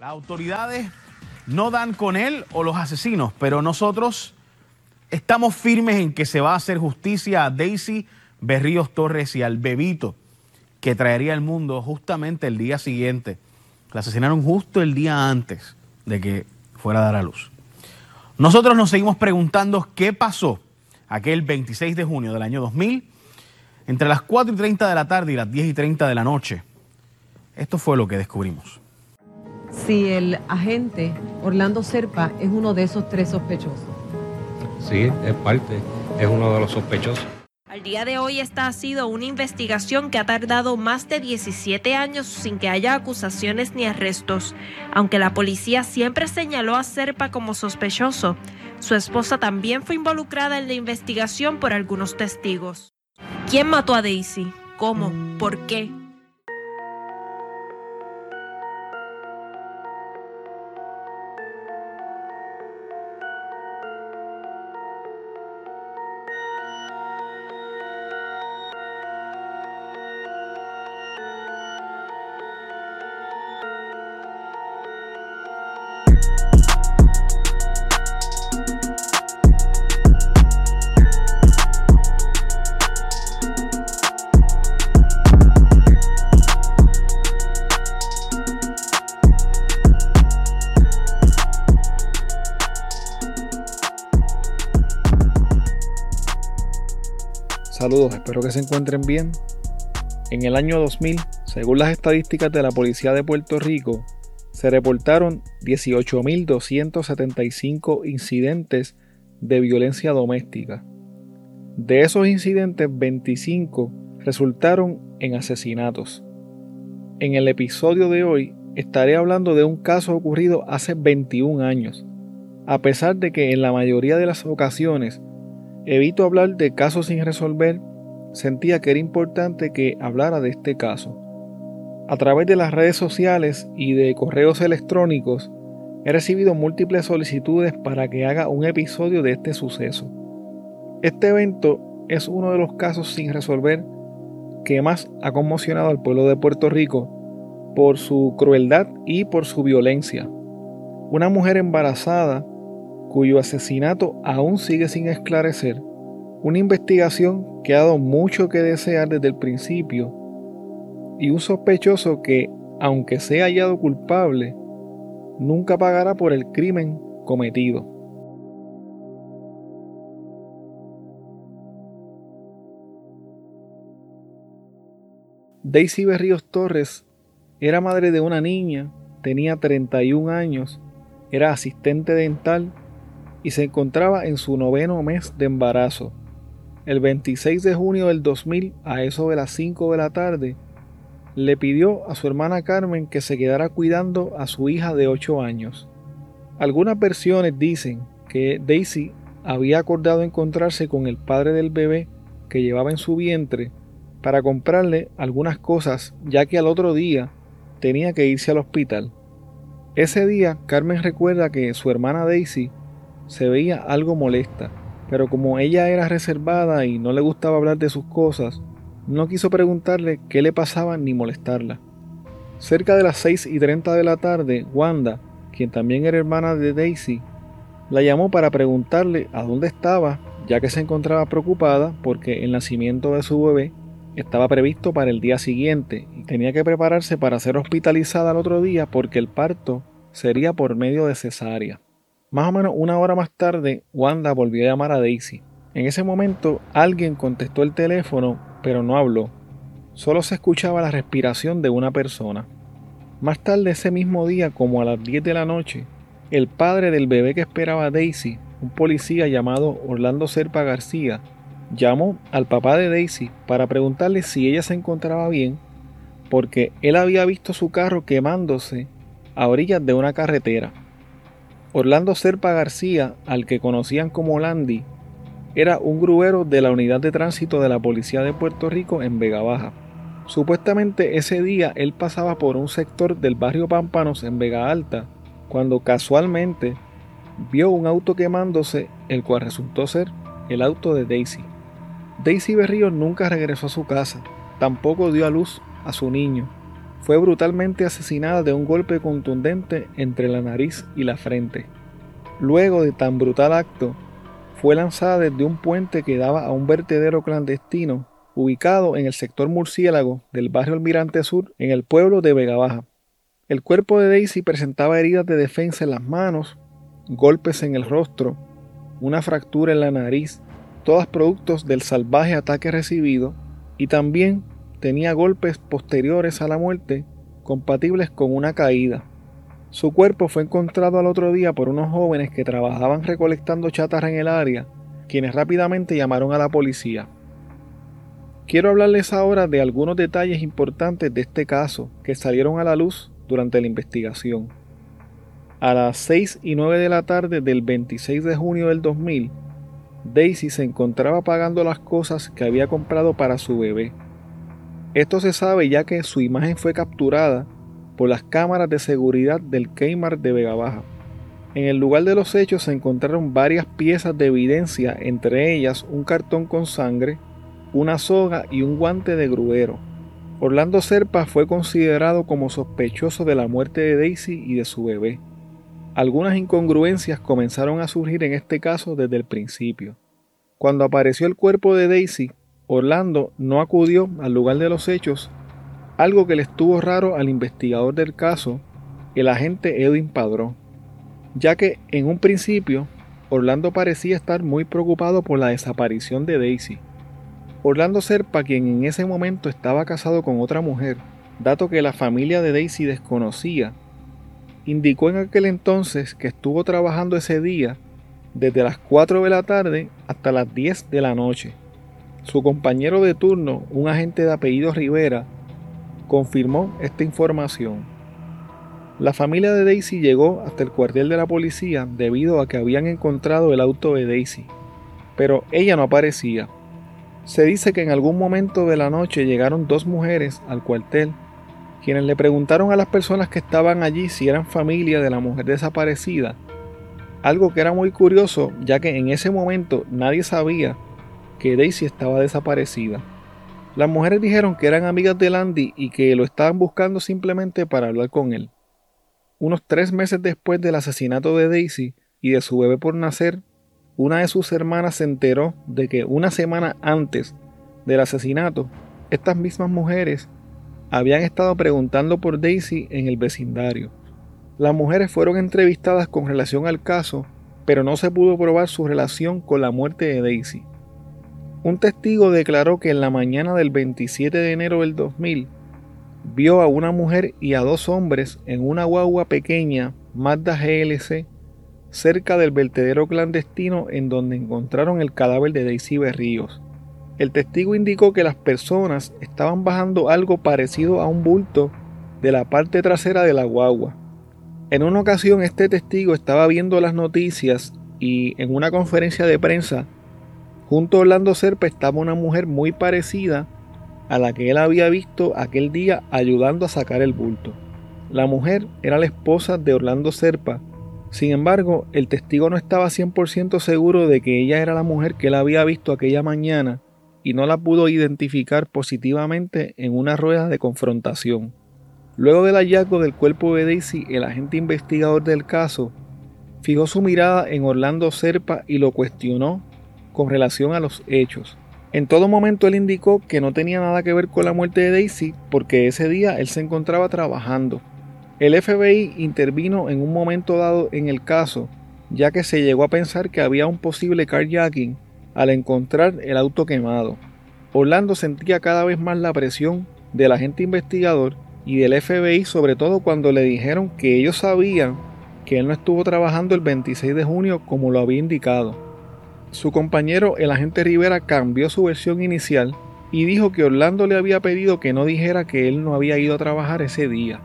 Las autoridades no dan con él o los asesinos, pero nosotros estamos firmes en que se va a hacer justicia a Daisy Berríos Torres y al bebito que traería al mundo justamente el día siguiente. La asesinaron justo el día antes de que fuera a dar a luz. Nosotros nos seguimos preguntando qué pasó aquel 26 de junio del año 2000 entre las 4 y 30 de la tarde y las 10 y 30 de la noche. Esto fue lo que descubrimos. Si el agente Orlando Serpa es uno de esos tres sospechosos. Sí, es parte, es uno de los sospechosos. Al día de hoy esta ha sido una investigación que ha tardado más de 17 años sin que haya acusaciones ni arrestos. Aunque la policía siempre señaló a Serpa como sospechoso, su esposa también fue involucrada en la investigación por algunos testigos. ¿Quién mató a Daisy? ¿Cómo? ¿Por qué? Saludos, espero que se encuentren bien. En el año 2000, según las estadísticas de la Policía de Puerto Rico, se reportaron 18.275 incidentes de violencia doméstica. De esos incidentes, 25 resultaron en asesinatos. En el episodio de hoy estaré hablando de un caso ocurrido hace 21 años, a pesar de que en la mayoría de las ocasiones Evito hablar de casos sin resolver, sentía que era importante que hablara de este caso. A través de las redes sociales y de correos electrónicos, he recibido múltiples solicitudes para que haga un episodio de este suceso. Este evento es uno de los casos sin resolver que más ha conmocionado al pueblo de Puerto Rico por su crueldad y por su violencia. Una mujer embarazada cuyo asesinato aún sigue sin esclarecer, una investigación que ha dado mucho que desear desde el principio y un sospechoso que, aunque sea hallado culpable, nunca pagará por el crimen cometido. Daisy Berríos Torres era madre de una niña, tenía 31 años, era asistente dental y se encontraba en su noveno mes de embarazo. El 26 de junio del 2000, a eso de las 5 de la tarde, le pidió a su hermana Carmen que se quedara cuidando a su hija de 8 años. Algunas versiones dicen que Daisy había acordado encontrarse con el padre del bebé que llevaba en su vientre para comprarle algunas cosas ya que al otro día tenía que irse al hospital. Ese día Carmen recuerda que su hermana Daisy se veía algo molesta, pero como ella era reservada y no le gustaba hablar de sus cosas, no quiso preguntarle qué le pasaba ni molestarla. Cerca de las 6 y 30 de la tarde, Wanda, quien también era hermana de Daisy, la llamó para preguntarle a dónde estaba, ya que se encontraba preocupada porque el nacimiento de su bebé estaba previsto para el día siguiente y tenía que prepararse para ser hospitalizada al otro día porque el parto sería por medio de cesárea. Más o menos una hora más tarde, Wanda volvió a llamar a Daisy. En ese momento, alguien contestó el teléfono, pero no habló. Solo se escuchaba la respiración de una persona. Más tarde ese mismo día, como a las 10 de la noche, el padre del bebé que esperaba a Daisy, un policía llamado Orlando Serpa García, llamó al papá de Daisy para preguntarle si ella se encontraba bien, porque él había visto su carro quemándose a orillas de una carretera. Orlando Serpa García, al que conocían como Landy, era un gruero de la unidad de tránsito de la Policía de Puerto Rico en Vega Baja. Supuestamente ese día él pasaba por un sector del barrio Pámpanos en Vega Alta, cuando casualmente vio un auto quemándose, el cual resultó ser el auto de Daisy. Daisy Berrío nunca regresó a su casa, tampoco dio a luz a su niño. Fue brutalmente asesinada de un golpe contundente entre la nariz y la frente. Luego de tan brutal acto, fue lanzada desde un puente que daba a un vertedero clandestino ubicado en el sector murciélago del barrio Almirante Sur, en el pueblo de Vega Baja. El cuerpo de Daisy presentaba heridas de defensa en las manos, golpes en el rostro, una fractura en la nariz, todas productos del salvaje ataque recibido, y también tenía golpes posteriores a la muerte compatibles con una caída. Su cuerpo fue encontrado al otro día por unos jóvenes que trabajaban recolectando chatarra en el área, quienes rápidamente llamaron a la policía. Quiero hablarles ahora de algunos detalles importantes de este caso que salieron a la luz durante la investigación. A las 6 y 9 de la tarde del 26 de junio del 2000, Daisy se encontraba pagando las cosas que había comprado para su bebé. Esto se sabe ya que su imagen fue capturada por las cámaras de seguridad del Kmart de Vega Baja. En el lugar de los hechos se encontraron varias piezas de evidencia, entre ellas un cartón con sangre, una soga y un guante de gruero. Orlando Serpa fue considerado como sospechoso de la muerte de Daisy y de su bebé. Algunas incongruencias comenzaron a surgir en este caso desde el principio. Cuando apareció el cuerpo de Daisy, Orlando no acudió al lugar de los hechos, algo que le estuvo raro al investigador del caso, el agente Edwin Padrón, ya que en un principio Orlando parecía estar muy preocupado por la desaparición de Daisy. Orlando Serpa, quien en ese momento estaba casado con otra mujer, dato que la familia de Daisy desconocía, indicó en aquel entonces que estuvo trabajando ese día desde las 4 de la tarde hasta las 10 de la noche. Su compañero de turno, un agente de apellido Rivera, confirmó esta información. La familia de Daisy llegó hasta el cuartel de la policía debido a que habían encontrado el auto de Daisy, pero ella no aparecía. Se dice que en algún momento de la noche llegaron dos mujeres al cuartel, quienes le preguntaron a las personas que estaban allí si eran familia de la mujer desaparecida, algo que era muy curioso ya que en ese momento nadie sabía que Daisy estaba desaparecida. Las mujeres dijeron que eran amigas de Landy y que lo estaban buscando simplemente para hablar con él. Unos tres meses después del asesinato de Daisy y de su bebé por nacer, una de sus hermanas se enteró de que una semana antes del asesinato, estas mismas mujeres habían estado preguntando por Daisy en el vecindario. Las mujeres fueron entrevistadas con relación al caso, pero no se pudo probar su relación con la muerte de Daisy. Un testigo declaró que en la mañana del 27 de enero del 2000 vio a una mujer y a dos hombres en una guagua pequeña Mazda GLC cerca del vertedero clandestino en donde encontraron el cadáver de Daisy Berríos. El testigo indicó que las personas estaban bajando algo parecido a un bulto de la parte trasera de la guagua. En una ocasión este testigo estaba viendo las noticias y en una conferencia de prensa junto a Orlando Serpa estaba una mujer muy parecida a la que él había visto aquel día ayudando a sacar el bulto. La mujer era la esposa de Orlando Serpa sin embargo, el testigo no estaba 100% seguro de que ella era la mujer que él había visto aquella mañana y no la pudo identificar positivamente en una rueda de confrontación. Luego del hallazgo del cuerpo de Daisy, el agente investigador del caso fijó su mirada en Orlando Serpa y lo cuestionó con relación a los hechos. En todo momento él indicó que no tenía nada que ver con la muerte de Daisy porque ese día él se encontraba trabajando. El FBI intervino en un momento dado en el caso, ya que se llegó a pensar que había un posible carjacking al encontrar el auto quemado. Orlando sentía cada vez más la presión del agente investigador y del FBI, sobre todo cuando le dijeron que ellos sabían que él no estuvo trabajando el 26 de junio como lo había indicado. Su compañero, el agente Rivera, cambió su versión inicial y dijo que Orlando le había pedido que no dijera que él no había ido a trabajar ese día.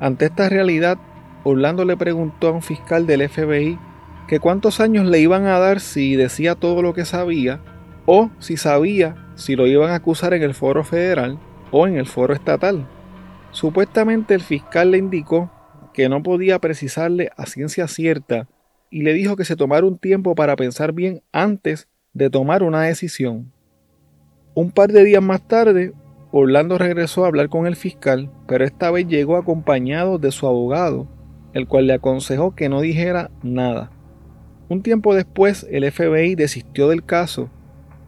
Ante esta realidad, Orlando le preguntó a un fiscal del FBI que cuántos años le iban a dar si decía todo lo que sabía o si sabía si lo iban a acusar en el foro federal o en el foro estatal. Supuestamente el fiscal le indicó que no podía precisarle a ciencia cierta y le dijo que se tomara un tiempo para pensar bien antes de tomar una decisión. Un par de días más tarde, Orlando regresó a hablar con el fiscal, pero esta vez llegó acompañado de su abogado, el cual le aconsejó que no dijera nada. Un tiempo después, el FBI desistió del caso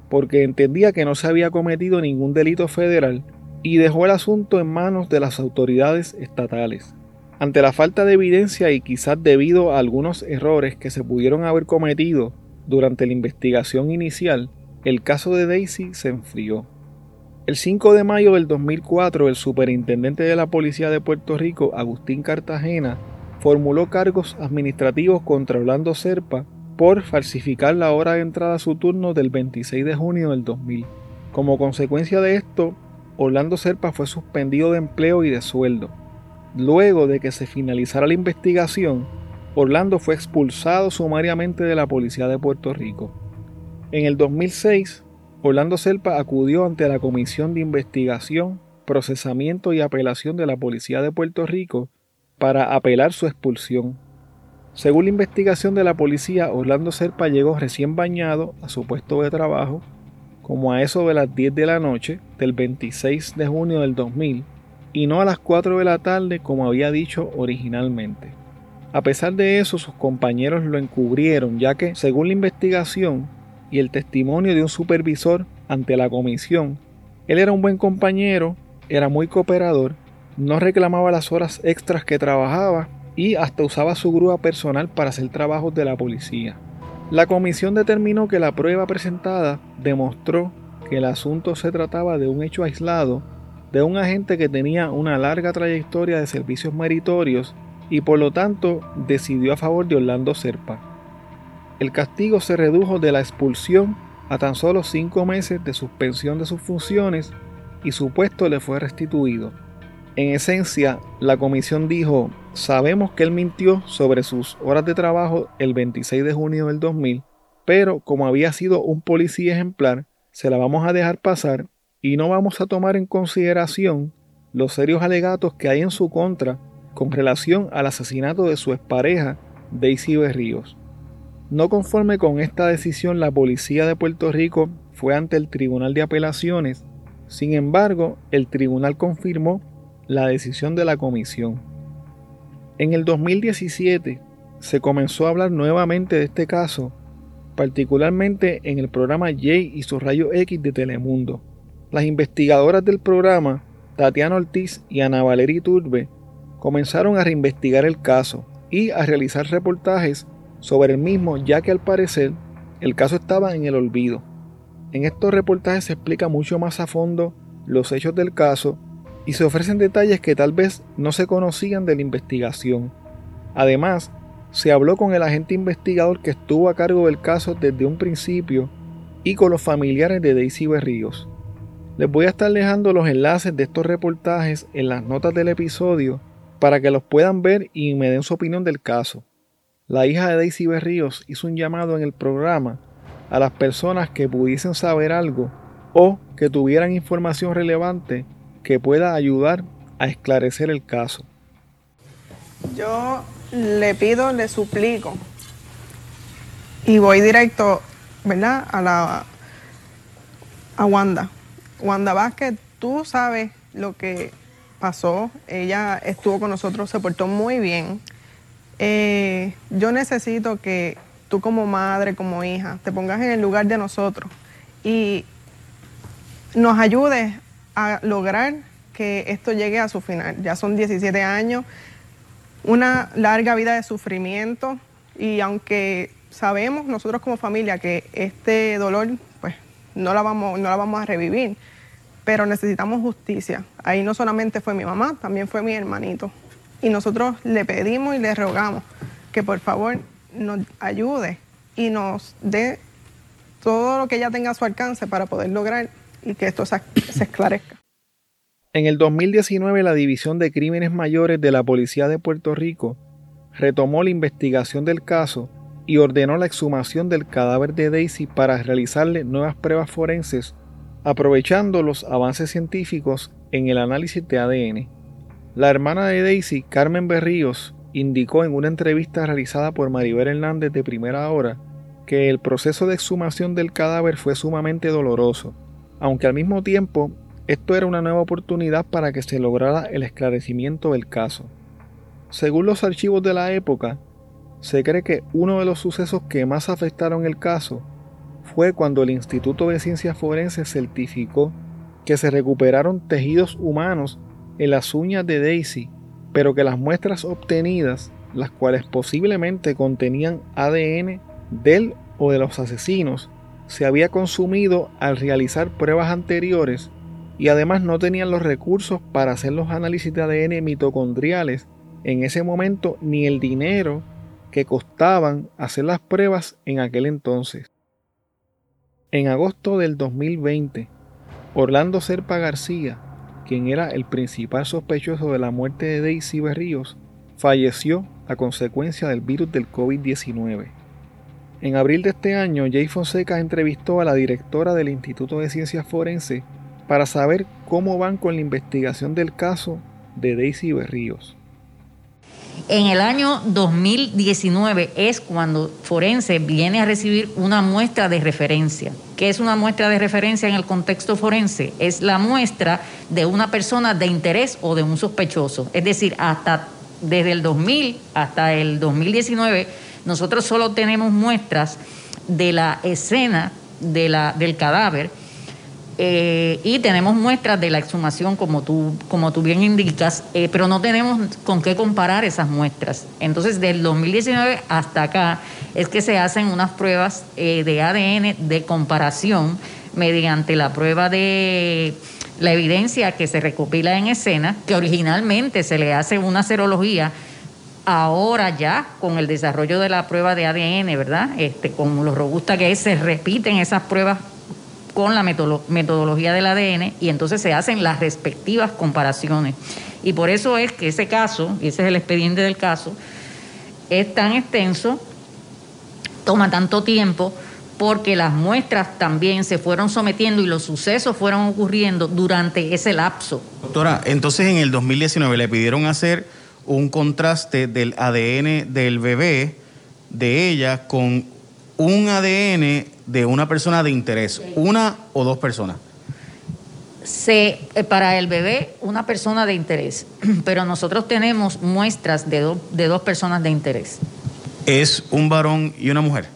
porque entendía que no se había cometido ningún delito federal y dejó el asunto en manos de las autoridades estatales. Ante la falta de evidencia y quizás debido a algunos errores que se pudieron haber cometido durante la investigación inicial, el caso de Daisy se enfrió. El 5 de mayo del 2004, el superintendente de la Policía de Puerto Rico, Agustín Cartagena, formuló cargos administrativos contra Orlando Serpa por falsificar la hora de entrada a su turno del 26 de junio del 2000. Como consecuencia de esto, Orlando Serpa fue suspendido de empleo y de sueldo. Luego de que se finalizara la investigación, Orlando fue expulsado sumariamente de la Policía de Puerto Rico. En el 2006, Orlando Serpa acudió ante la Comisión de Investigación, Procesamiento y Apelación de la Policía de Puerto Rico para apelar su expulsión. Según la investigación de la policía, Orlando Serpa llegó recién bañado a su puesto de trabajo, como a eso de las 10 de la noche del 26 de junio del 2000, y no a las 4 de la tarde como había dicho originalmente. A pesar de eso, sus compañeros lo encubrieron, ya que, según la investigación y el testimonio de un supervisor ante la comisión, él era un buen compañero, era muy cooperador, no reclamaba las horas extras que trabajaba y hasta usaba su grúa personal para hacer trabajos de la policía. La comisión determinó que la prueba presentada demostró que el asunto se trataba de un hecho aislado de un agente que tenía una larga trayectoria de servicios meritorios y por lo tanto decidió a favor de Orlando Serpa. El castigo se redujo de la expulsión a tan solo cinco meses de suspensión de sus funciones y su puesto le fue restituido. En esencia, la comisión dijo, sabemos que él mintió sobre sus horas de trabajo el 26 de junio del 2000, pero como había sido un policía ejemplar, se la vamos a dejar pasar y no vamos a tomar en consideración los serios alegatos que hay en su contra con relación al asesinato de su expareja, Daisy Berríos. No conforme con esta decisión, la policía de Puerto Rico fue ante el Tribunal de Apelaciones. Sin embargo, el tribunal confirmó la decisión de la comisión. En el 2017 se comenzó a hablar nuevamente de este caso, particularmente en el programa Jay y su rayo X de Telemundo. Las investigadoras del programa, Tatiana Ortiz y Ana Valeria Turbe, comenzaron a reinvestigar el caso y a realizar reportajes sobre el mismo, ya que al parecer el caso estaba en el olvido. En estos reportajes se explica mucho más a fondo los hechos del caso y se ofrecen detalles que tal vez no se conocían de la investigación. Además, se habló con el agente investigador que estuvo a cargo del caso desde un principio y con los familiares de Daisy Berríos. Les voy a estar dejando los enlaces de estos reportajes en las notas del episodio para que los puedan ver y me den su opinión del caso. La hija de Daisy Berríos hizo un llamado en el programa a las personas que pudiesen saber algo o que tuvieran información relevante que pueda ayudar a esclarecer el caso. Yo le pido, le suplico y voy directo, ¿verdad? A la a Wanda. Wanda Vázquez, tú sabes lo que pasó. Ella estuvo con nosotros, se portó muy bien. Eh, yo necesito que tú como madre, como hija, te pongas en el lugar de nosotros y nos ayudes a lograr que esto llegue a su final. Ya son 17 años, una larga vida de sufrimiento y aunque sabemos nosotros como familia que este dolor no la vamos, no la vamos a revivir, pero necesitamos justicia. Ahí no solamente fue mi mamá, también fue mi hermanito. Y nosotros le pedimos y le rogamos que por favor nos ayude y nos dé todo lo que ella tenga a su alcance para poder lograr y que esto se, esclarezca. En el 2019 la División de Crímenes Mayores de la Policía de Puerto Rico retomó la investigación del caso y ordenó la exhumación del cadáver de Daisy para realizarle nuevas pruebas forenses, aprovechando los avances científicos en el análisis de ADN. La hermana de Daisy, Carmen Berríos, indicó en una entrevista realizada por Maribel Hernández de primera hora que el proceso de exhumación del cadáver fue sumamente doloroso aunque al mismo tiempo Esto era una nueva oportunidad para que se lograra el esclarecimiento del caso. Según los archivos de la época, se cree que uno de los sucesos que más afectaron el caso fue cuando el Instituto de Ciencias Forenses certificó que se recuperaron tejidos humanos en las uñas de Daisy, pero que las muestras obtenidas, las cuales posiblemente contenían ADN del o de los asesinos, se había consumido al realizar pruebas anteriores y además no tenían los recursos para hacer los análisis de ADN mitocondriales en ese momento ni el dinero que costaban hacer las pruebas en aquel entonces. En agosto del 2020, Orlando Serpa García, quien era el principal sospechoso de la muerte de Daisy Berríos, falleció a consecuencia del virus del COVID-19. En abril de este año, Jay Fonseca entrevistó a la directora del Instituto de Ciencias Forenses para saber cómo van con la investigación del caso de Daisy Berríos. En el año 2019 es cuando Forense viene a recibir una muestra de referencia. ¿Qué es una muestra de referencia en el contexto forense? Es la muestra de una persona de interés o de un sospechoso. Es decir, hasta desde el 2000 hasta el 2019 nosotros solo tenemos muestras de la escena de la, del cadáver eh, y tenemos muestras de la exhumación, como tú, como tú bien indicas, eh, pero no tenemos con qué comparar esas muestras. Entonces, del 2019 hasta acá es que se hacen unas pruebas eh, de ADN de comparación mediante la prueba de la evidencia que se recopila en escena, que originalmente se le hace una serología ahora ya con el desarrollo de la prueba de ADN, ¿verdad? Este, con lo robusta que es, se repiten esas pruebas con la metodología del ADN y entonces se hacen las respectivas comparaciones. Y por eso es que ese caso, y ese es el expediente del caso, es tan extenso, toma tanto tiempo, porque las muestras también se fueron sometiendo y los sucesos fueron ocurriendo durante ese lapso. Doctora, entonces en el 2019 le pidieron hacer un contraste del ADN del bebé de ella con un ADN de una persona de interés, una o dos personas. Se, eh, para el bebé, una persona de interés, pero nosotros tenemos muestras de, de dos personas de interés. ¿Es un varón y una mujer?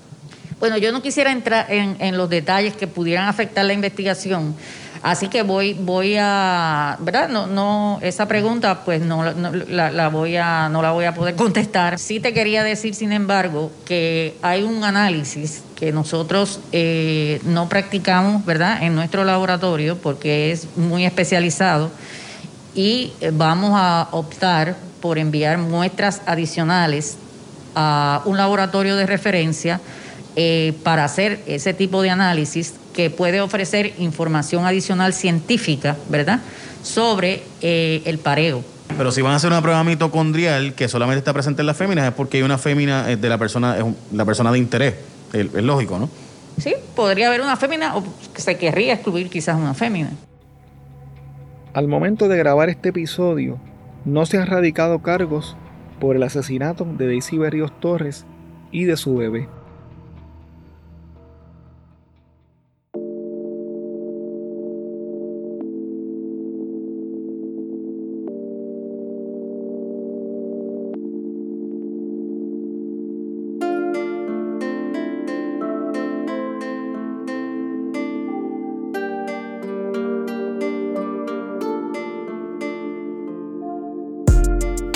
Bueno, yo no quisiera entrar en, en los detalles que pudieran afectar la investigación, Así que voy, voy a, ¿verdad? No, no, esa pregunta pues no, la, voy a, no la voy a poder contestar. Sí te quería decir, sin embargo, que hay un análisis que nosotros eh, no practicamos, ¿verdad? En nuestro laboratorio porque es muy especializado y vamos a optar por enviar muestras adicionales a un laboratorio de referencia eh, para hacer ese tipo de análisis que puede ofrecer información adicional científica, ¿verdad?, sobre eh, el pareo. Pero si van a hacer una prueba mitocondrial que solamente está presente en las féminas, es porque hay una fémina de la persona, es la persona de interés. Es, lógico, ¿no? Sí, podría haber una fémina o se querría excluir quizás una fémina. Al momento de grabar este episodio, no se han radicado cargos por el asesinato de Daisy Berrios Torres y de su bebé.